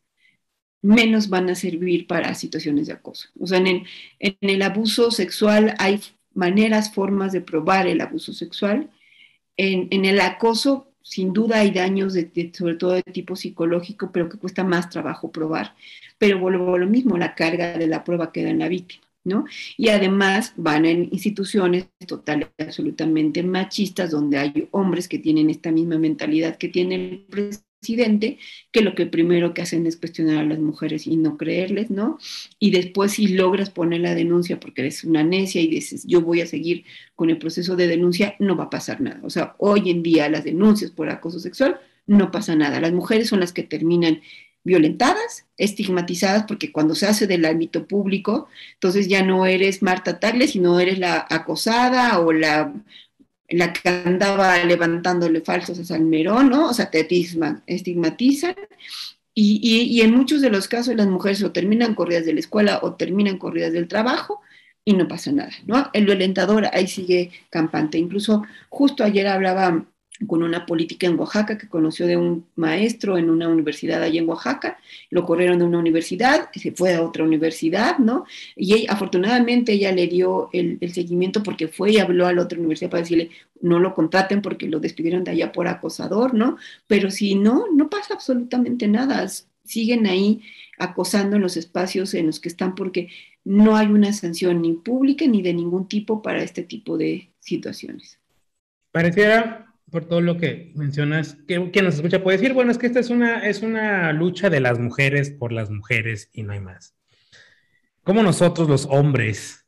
menos van a servir para situaciones de acoso. O sea, en el, abuso sexual hay maneras, formas de probar el abuso sexual. En el acoso sin duda hay daños, de, sobre todo de tipo psicológico, pero que cuesta más trabajo probar. Pero vuelvo a lo mismo, la carga de la prueba queda en la víctima, ¿no? Y además van en instituciones total absolutamente machistas, donde hay hombres que tienen esta misma mentalidad que tiene el presidente, que lo que primero que hacen es cuestionar a las mujeres y no creerles, ¿no? Y después si logras poner la denuncia porque eres una necia y dices, yo voy a seguir con el proceso de denuncia, no va a pasar nada. O sea, hoy en día las denuncias por acoso sexual no pasa nada. Las mujeres son las que terminan violentadas, estigmatizadas, porque cuando se hace del ámbito público, entonces ya no eres Marta Tagle, sino eres la acosada o la la que andaba levantándole falsos a Salmerón, ¿no? O sea, te estigmatizan. Y, y, en muchos de los casos las mujeres o terminan corridas de la escuela o terminan corridas del trabajo y no pasa nada, ¿no? El violentador ahí sigue campante. Incluso justo ayer hablaba con una política en Oaxaca que conoció de un maestro en una universidad allí en Oaxaca, lo corrieron de una universidad, se fue a otra universidad, ¿no? Y afortunadamente ella le dio el, seguimiento porque fue y habló a la otra universidad para decirle, no lo contraten porque lo despidieron de allá por acosador, ¿no? Pero si no, no pasa absolutamente nada, siguen ahí acosando en los espacios en los que están porque no hay una sanción ni pública ni de ningún tipo para este tipo de situaciones. Pareciera por todo lo que mencionas, que quien nos escucha puede decir, bueno, es que esta es una, es una lucha de las mujeres por las mujeres y no hay más. ¿Cómo nosotros los hombres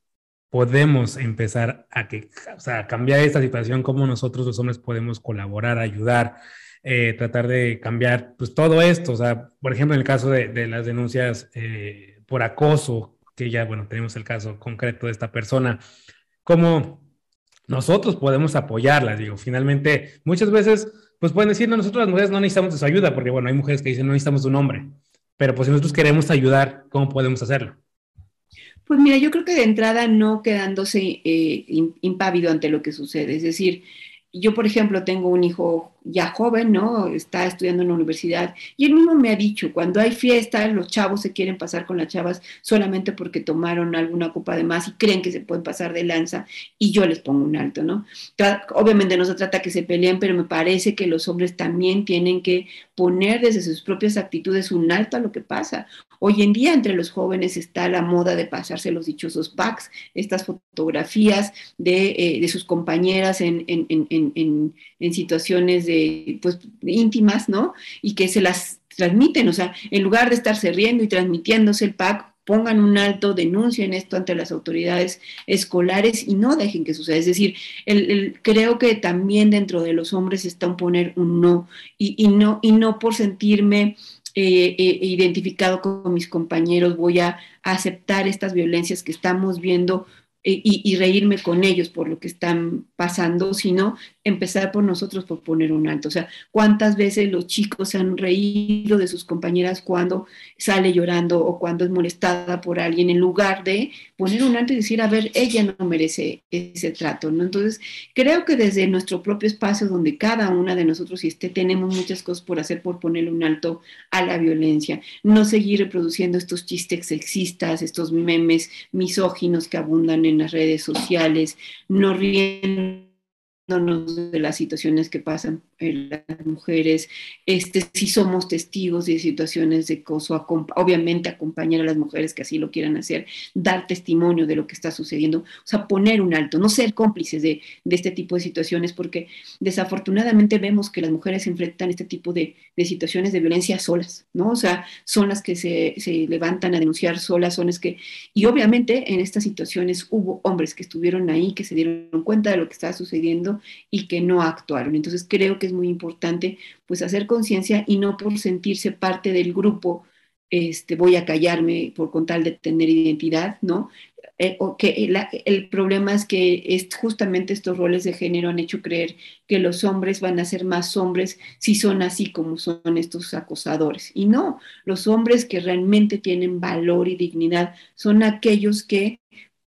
podemos empezar a, que, o sea, cambiar esta situación? ¿Cómo nosotros los hombres podemos colaborar, ayudar, eh, tratar de cambiar pues, todo esto? O sea, por ejemplo, en el caso de, de las denuncias eh, por acoso, que ya, bueno, tenemos el caso concreto de esta persona cómo nosotros podemos apoyarlas. Digo, finalmente, muchas veces, pues pueden decir, no, nosotros las mujeres no necesitamos de su ayuda, porque bueno, hay mujeres que dicen, no necesitamos de un hombre, pero pues si nosotros queremos ayudar, ¿cómo podemos hacerlo? Pues mira, yo creo que de entrada no quedándose eh, impávido ante lo que sucede, es decir, yo, por ejemplo, tengo un hijo ya joven, ¿no? Está estudiando en la universidad y él mismo me ha dicho, cuando hay fiesta, los chavos se quieren pasar con las chavas solamente porque tomaron alguna copa de más y creen que se pueden pasar de lanza y yo les pongo un alto, ¿no? Obviamente no se trata que se peleen, pero me parece que los hombres también tienen que poner desde sus propias actitudes un alto a lo que pasa. Hoy en día entre los jóvenes está la moda de pasarse los dichosos packs, estas fotografías de, eh, sus compañeras en, en, situaciones de, pues, íntimas, ¿no? Y que se las transmiten, o sea, en lugar de estarse riendo y transmitiéndose el pack, pongan un alto, denuncien esto ante las autoridades escolares y no dejen que suceda. Es decir, el, creo que también dentro de los hombres está un poner un no y, y no y no por sentirme eh, eh, identificado con mis compañeros, voy a aceptar estas violencias que estamos viendo eh, y, reírme con ellos por lo que están pasando, sino empezar por nosotros por poner un alto. O sea, ¿cuántas veces los chicos se han reído de sus compañeras cuando sale llorando o cuando es molestada por alguien en lugar de poner un alto y decir, a ver, ella no merece ese trato, ¿no? Entonces, creo que desde nuestro propio espacio donde cada una de nosotros y esté, tenemos muchas cosas por hacer por ponerle un alto a la violencia, no seguir reproduciendo estos chistes sexistas, estos memes misóginos que abundan en las redes sociales, no riendo de las situaciones que pasan las mujeres, este, si somos testigos de situaciones de acoso, obviamente acompañar a las mujeres que así lo quieran hacer, dar testimonio de lo que está sucediendo, o sea, poner un alto, no ser cómplices de, este tipo de situaciones, porque desafortunadamente vemos que las mujeres enfrentan este tipo de, situaciones de violencia solas, ¿no? O sea, son las que se, se levantan a denunciar solas, son las que, y obviamente en estas situaciones hubo hombres que estuvieron ahí, que se dieron cuenta de lo que estaba sucediendo y que no actuaron. Entonces creo que muy importante pues hacer conciencia y no por sentirse parte del grupo, este, voy a callarme por con tal de tener identidad, ¿no? Eh, o que el problema es que es justamente estos roles de género han hecho creer que los hombres van a ser más hombres si son así como son estos acosadores. Y no, los hombres que realmente tienen valor y dignidad son aquellos que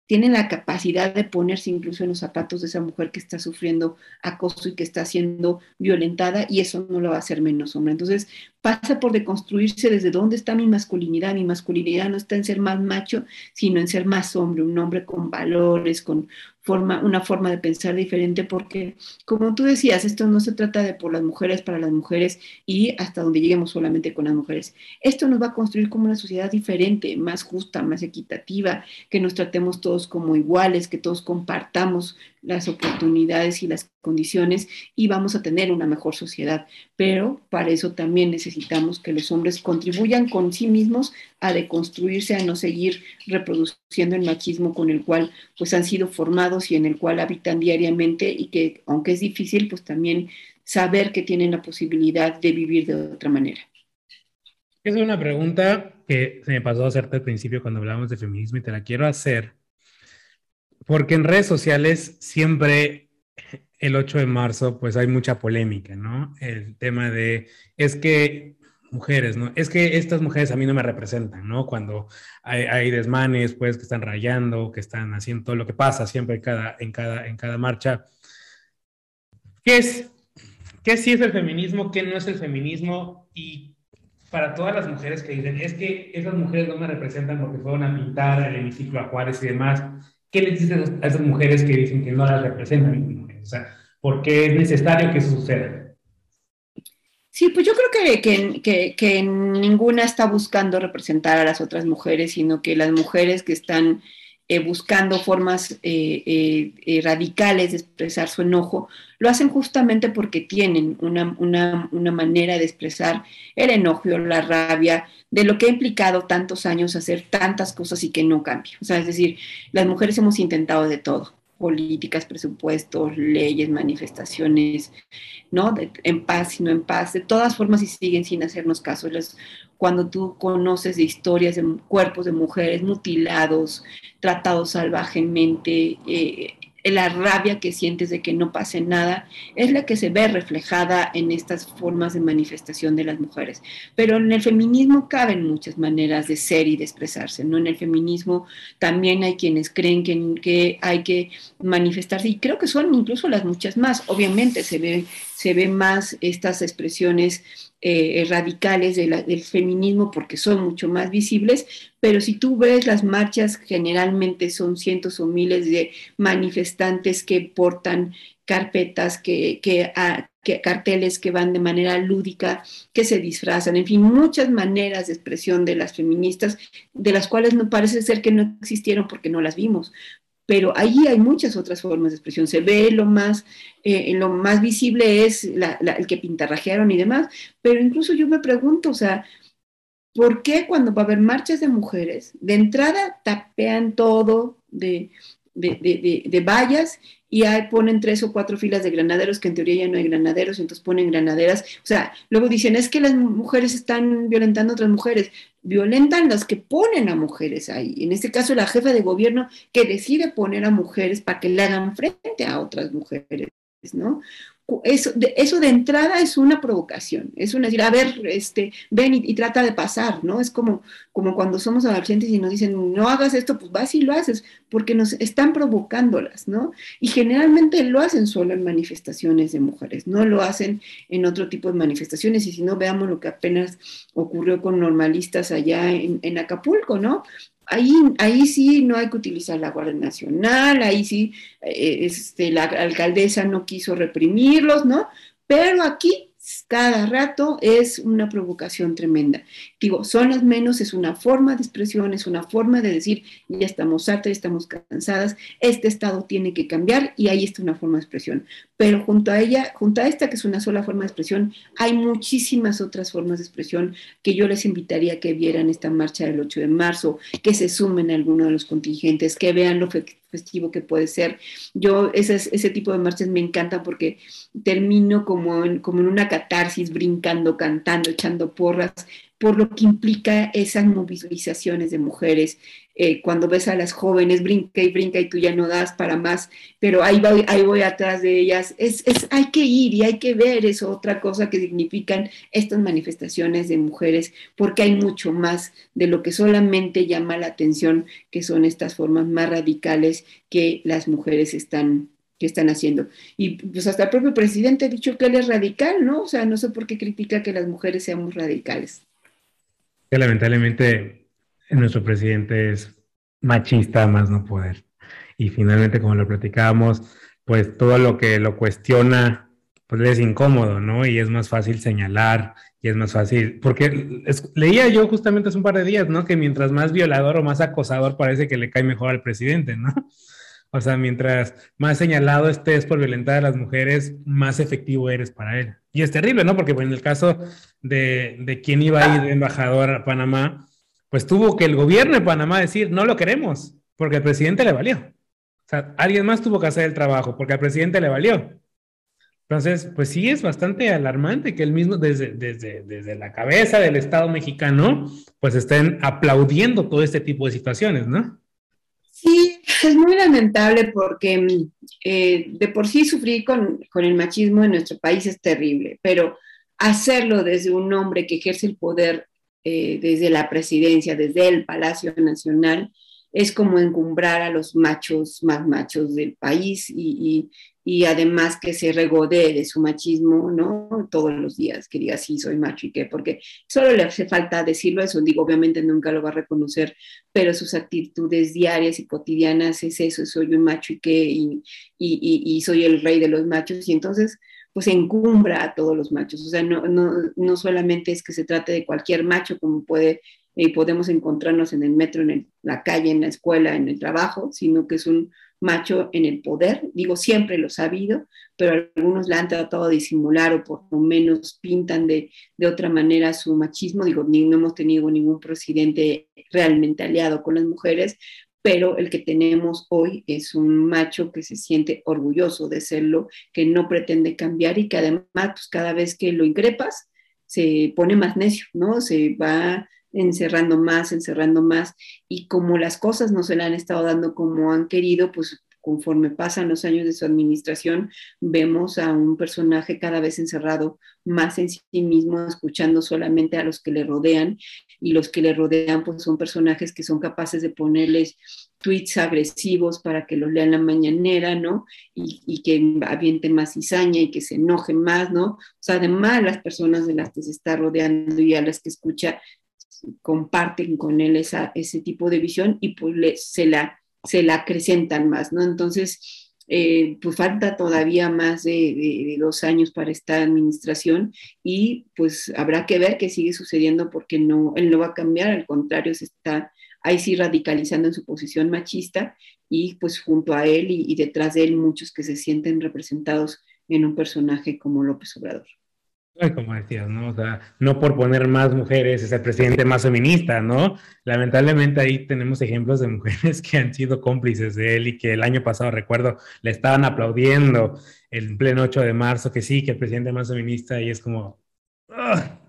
tienen la capacidad de ponerse incluso en los zapatos de esa mujer que está sufriendo acoso y que está siendo violentada y eso no lo va a hacer menos hombre. Entonces pasa por deconstruirse desde dónde está mi masculinidad. Mi masculinidad no está en ser más macho, sino en ser más hombre, un hombre con valores, con forma, una forma de pensar diferente, porque como tú decías, esto no se trata de por las mujeres, para las mujeres y hasta donde lleguemos solamente con las mujeres. Esto nos va a construir como una sociedad diferente, más justa, más equitativa, que nos tratemos todos como iguales, que todos compartamos las oportunidades y las condiciones y vamos a tener una mejor sociedad. Pero para eso también necesitamos que los hombres contribuyan con sí mismos a deconstruirse, a no seguir reproduciendo el machismo con el cual pues han sido formados y en el cual habitan diariamente y que aunque es difícil pues también saber que tienen la posibilidad de vivir de otra manera. Es una pregunta que se me pasó a hacerte al principio cuando hablábamos de feminismo y te la quiero hacer porque en redes sociales siempre el 8 de marzo pues hay mucha polémica, ¿no? El tema de, es que mujeres, ¿no? Es que estas mujeres a mí no me representan, ¿no? Cuando hay, desmanes, pues, que están rayando, que están haciendo todo lo que pasa siempre en cada, en cada, en cada marcha. ¿Qué es, qué sí es el feminismo, qué no es el feminismo? Y para todas las mujeres que dicen, es que esas mujeres no me representan porque fueron a pintar el hemiciclo a Juárez y demás, ¿qué les dices a esas mujeres que dicen que no las representan? O sea, ¿por qué es necesario que suceda? Sí, pues yo creo que, que, ninguna está buscando representar a las otras mujeres, sino que las mujeres que están eh, buscando formas eh, eh, radicales de expresar su enojo, lo hacen justamente porque tienen una, una, manera de expresar el enojo, la rabia, de lo que ha implicado tantos años hacer tantas cosas y que no cambie. O sea, es decir, las mujeres hemos intentado de todo, políticas, presupuestos, leyes, manifestaciones, ¿no? en paz y no en paz, de todas formas y siguen sin hacernos caso. cuando tú conoces de historias de cuerpos de mujeres mutilados, tratados salvajemente, eh, la rabia que sientes de que no pase nada, es la que se ve reflejada en estas formas de manifestación de las mujeres. Pero en el feminismo caben muchas maneras de ser y de expresarse, ¿no? En el feminismo también hay quienes creen que, que hay que manifestarse, y creo que son incluso las muchas más. Obviamente se ve, se ve más estas expresiones eh, radicales del feminismo porque son mucho más visibles, pero si tú ves las marchas, generalmente son cientos o miles de manifestantes que portan carpetas, que, que, carteles que van de manera lúdica, que se disfrazan, en fin, muchas maneras de expresión de las feministas, de las cuales no parece ser que no existieron porque no las vimos, pero allí hay muchas otras formas de expresión. Se ve lo más, eh, lo más visible es el que pintarrajearon y demás, pero incluso yo me pregunto, o sea, ¿por qué cuando va a haber marchas de mujeres, de entrada tapean todo de, de, de vallas y ahí ponen tres o cuatro filas de granaderos, que en teoría ya no hay granaderos, entonces ponen granaderas. O sea, luego dicen, es que las mujeres están violentando a otras mujeres. Violentan las que ponen a mujeres ahí. En este caso, la jefa de gobierno que decide poner a mujeres para que le hagan frente a otras mujeres, ¿no? Eso de, eso de entrada es una provocación, es una decir, a ver, este, ven y, trata de pasar, ¿no? Es como, como cuando somos adolescentes y nos dicen, no hagas esto, pues vas y lo haces, porque nos están provocándolas, ¿no? Y generalmente lo hacen solo en manifestaciones de mujeres, no lo hacen en otro tipo de manifestaciones, y si no, veamos lo que apenas ocurrió con normalistas allá en, en Acapulco, ¿no? Ahí, ahí sí no hay que utilizar la Guardia Nacional, ahí sí eh, este, la alcaldesa no quiso reprimirlos, ¿no? Pero aquí cada rato es una provocación tremenda. Digo, son las menos, es una forma de expresión, es una forma de decir, ya estamos hartas, estamos cansadas, este estado tiene que cambiar y ahí está una forma de expresión. Pero junto a ella, junto a esta que es una sola forma de expresión, hay muchísimas otras formas de expresión que yo les invitaría a que vieran esta marcha del 8 de marzo, que se sumen a alguno de los contingentes, que vean lo festivo que puede ser. Yo ese, tipo de marchas me encanta porque termino como en, como en una catarsis, brincando, cantando, echando porras, por lo que implica esas movilizaciones de mujeres. Eh, cuando ves a las jóvenes, brinca y brinca y tú ya no das para más, pero ahí voy, ahí voy atrás de ellas. Es, es, hay que ir y hay que ver eso, otra cosa que significan estas manifestaciones de mujeres, porque hay mucho más de lo que solamente llama la atención, que son estas formas más radicales que las mujeres están que están haciendo. Y pues hasta el propio presidente ha dicho que él es radical, ¿no? O sea, no sé por qué critica que las mujeres seamos radicales lamentablemente nuestro presidente es machista más no poder. Y finalmente, como lo platicábamos, pues todo lo que lo cuestiona, pues es incómodo, ¿no? Y es más fácil señalar y es más fácil, porque leía yo justamente hace un par de días, ¿no? Que mientras más violador o más acosador parece que le cae mejor al presidente, ¿no? O sea, mientras más señalado estés por violentar a las mujeres, más efectivo eres para él. Y es terrible, ¿no? Porque en el caso de, de quien iba a ir embajador a Panamá, pues tuvo que el gobierno de Panamá decir, no lo queremos, porque al presidente le valió. O sea, alguien más tuvo que hacer el trabajo, porque al presidente le valió. Entonces, pues sí es bastante alarmante que él mismo, desde, desde, desde la cabeza del Estado mexicano, pues estén aplaudiendo todo este tipo de situaciones, ¿no? Sí, es muy lamentable porque eh, de por sí sufrir con, el machismo en nuestro país es terrible, pero hacerlo desde un hombre que ejerce el poder eh, desde la presidencia, desde el Palacio Nacional, es como encumbrar a los machos más machos del país y, y además que se regodee de su machismo, ¿no? Todos los días, que diga, sí, soy macho y qué, porque solo le hace falta decirlo eso, digo, obviamente nunca lo va a reconocer, pero sus actitudes diarias y cotidianas es eso, soy un macho y qué, y, y, y soy el rey de los machos, y entonces pues encumbra a todos los machos, o sea, no, no, no solamente es que se trate de cualquier macho como puede y eh, podemos encontrarnos en el metro, en la calle, en la escuela, en el trabajo, sino que es un macho en el poder. Digo, siempre lo ha sabido, pero algunos la han tratado de disimular o por lo menos pintan de, de otra manera su machismo. Digo, ni, no hemos tenido ningún presidente realmente aliado con las mujeres, pero el que tenemos hoy es un macho que se siente orgulloso de serlo, que no pretende cambiar y que además, pues cada vez que lo increpas, se pone más necio, ¿no? Se va encerrando más, encerrando más, y como las cosas no se le han estado dando como han querido, pues conforme pasan los años de su administración, vemos a un personaje cada vez encerrado más en sí mismo, escuchando solamente a los que le rodean y los que le rodean pues son personajes que son capaces de ponerles tweets agresivos para que los lean la mañanera, ¿no? Y, y, que avienten más cizaña y que se enojen más, ¿no? O sea, además las personas de las que se está rodeando y a las que escucha comparten con él esa, ese tipo de visión y pues le, se, la, se la acrecentan más, ¿no? Entonces, eh, pues falta todavía más de, de, de, dos años para esta administración y pues habrá que ver qué sigue sucediendo porque no, él no va a cambiar, al contrario, se está ahí sí radicalizando en su posición machista y pues junto a él y, y detrás de él muchos que se sienten representados en un personaje como López Obrador. Como decías, ¿no? O sea, no por poner más mujeres es el presidente más feminista, ¿no? Lamentablemente ahí tenemos ejemplos de mujeres que han sido cómplices de él y que el año pasado, recuerdo, le estaban aplaudiendo el pleno 8 de marzo, que sí, que el presidente más feminista y es como... ¡Ugh!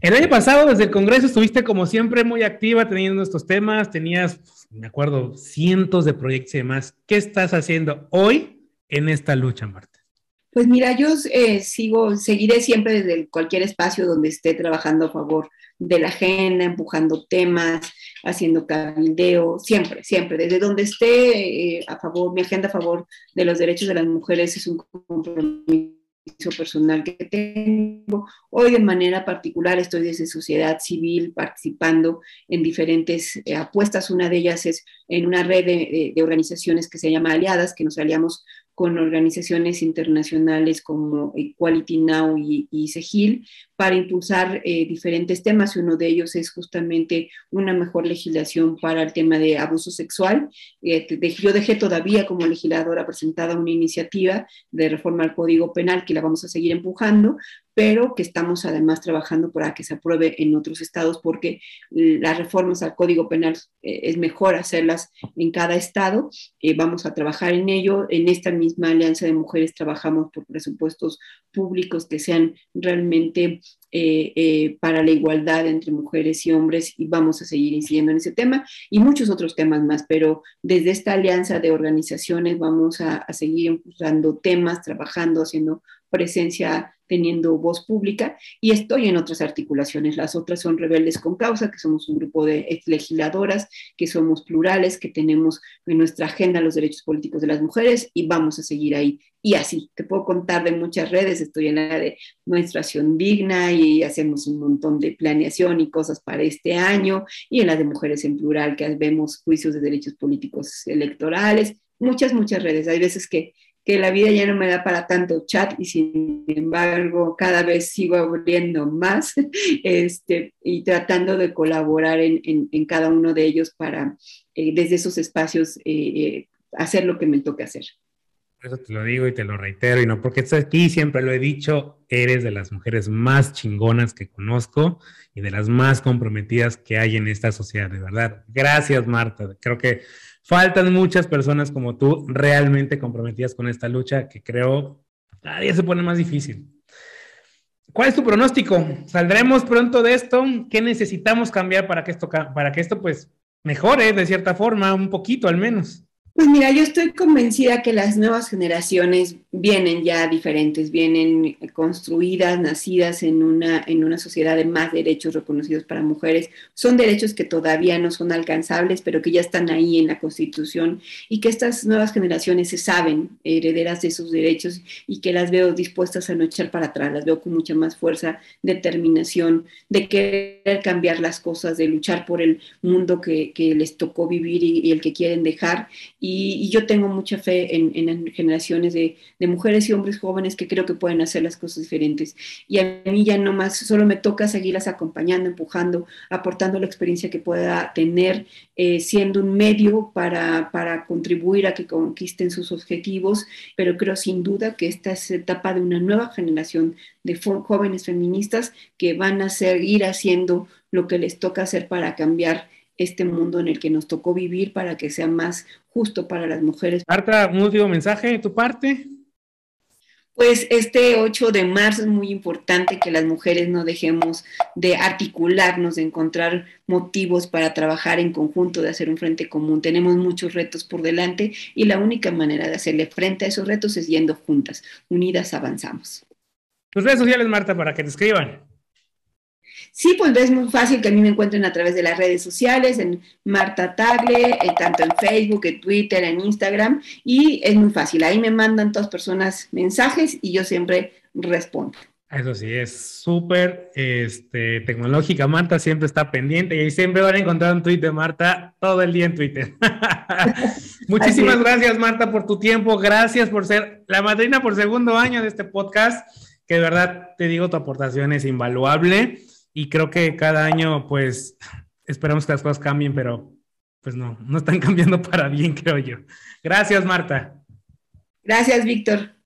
El año pasado, desde el Congreso, estuviste como siempre muy activa teniendo estos temas, tenías, me acuerdo, cientos de proyectos y demás. ¿Qué estás haciendo hoy en esta lucha, Marta? Pues mira, yo eh, sigo, seguiré siempre desde cualquier espacio donde esté trabajando a favor de la agenda, empujando temas, haciendo cabildeo, siempre, siempre, desde donde esté eh, a favor, mi agenda a favor de los derechos de las mujeres es un compromiso personal que tengo. Hoy de manera particular estoy desde sociedad civil participando en diferentes eh, apuestas. Una de ellas es en una red de, de, de, organizaciones que se llama Aliadas, que nos aliamos con organizaciones internacionales como Equality Now y, y CEGIL para impulsar eh, diferentes temas. Uno de ellos es justamente una mejor legislación para el tema de abuso sexual. Eh, yo dejé todavía como legisladora presentada una iniciativa de reforma al Código Penal que la vamos a seguir empujando, pero que estamos además trabajando para que se apruebe en otros estados porque las reformas al Código Penal eh, es mejor hacerlas en cada estado. Eh, vamos a trabajar en ello. En esta misma Alianza de Mujeres trabajamos por presupuestos públicos que sean realmente eh, eh, para la igualdad entre mujeres y hombres y vamos a seguir incidiendo en ese tema y muchos otros temas más, pero desde esta alianza de organizaciones vamos a, a seguir impulsando temas, trabajando, haciendo presencia teniendo voz pública y estoy en otras articulaciones. Las otras son Rebeldes con Causa, que somos un grupo de legisladoras, que somos plurales, que tenemos en nuestra agenda los derechos políticos de las mujeres y vamos a seguir ahí. Y así, te puedo contar de muchas redes, estoy en la de menstruación digna y hacemos un montón de planeación y cosas para este año, y en la de mujeres en plural, que vemos juicios de derechos políticos electorales, muchas, muchas redes. Hay veces que que la vida ya no me da para tanto chat y sin embargo cada vez sigo abriendo más este, y tratando de colaborar en, en, en cada uno de ellos para eh, desde esos espacios eh, eh, hacer lo que me toca hacer. Eso te lo digo y te lo reitero, y no porque estás aquí, siempre lo he dicho, eres de las mujeres más chingonas que conozco y de las más comprometidas que hay en esta sociedad, de verdad. Gracias, Marta. Creo que faltan muchas personas como tú realmente comprometidas con esta lucha que creo cada día se pone más difícil. ¿Cuál es tu pronóstico? ¿Saldremos pronto de esto? ¿Qué necesitamos cambiar para que esto, para que esto pues mejore de cierta forma, un poquito al menos? Pues mira, yo estoy convencida que las nuevas generaciones vienen ya diferentes, vienen construidas, nacidas en una, en una sociedad de más derechos reconocidos para mujeres. Son derechos que todavía no son alcanzables, pero que ya están ahí en la Constitución y que estas nuevas generaciones se saben herederas de esos derechos y que las veo dispuestas a no echar para atrás, las veo con mucha más fuerza, determinación, de querer cambiar las cosas, de luchar por el mundo que, les tocó vivir y el que quieren dejar. Y, yo tengo mucha fe en, en generaciones de, de, mujeres y hombres jóvenes que creo que pueden hacer las cosas diferentes. Y a mí ya no más, solo me toca seguirlas acompañando, empujando, aportando la experiencia que pueda tener, eh, siendo un medio para, para contribuir a que conquisten sus objetivos. Pero creo sin duda que esta es etapa de una nueva generación de jóvenes feministas que van a seguir haciendo lo que les toca hacer para cambiar este mundo en el que nos tocó vivir para que sea más justo para las mujeres. Marta, un último mensaje de tu parte. Pues este 8 de marzo es muy importante que las mujeres no dejemos de articularnos, de encontrar motivos para trabajar en conjunto, de hacer un frente común. Tenemos muchos retos por delante y la única manera de hacerle frente a esos retos es yendo juntas. Unidas avanzamos. Tus redes sociales, Marta, para que te escriban. Sí, pues es muy fácil que a mí me encuentren a través de las redes sociales, en Marta Tagle, eh, tanto en Facebook, en Twitter, en Instagram, y es muy fácil. Ahí me mandan todas personas mensajes y yo siempre respondo. Eso sí, es súper este, tecnológica. Marta siempre está pendiente y ahí siempre van a encontrar un tweet de Marta todo el día en Twitter. Muchísimas gracias, Marta, por tu tiempo. Gracias por ser la madrina por segundo año de este podcast, que de verdad te digo, tu aportación es invaluable y creo que cada año, pues, esperamos que las cosas cambien, pero pues no, no están cambiando para bien, creo yo. Gracias, Marta. Gracias, Víctor.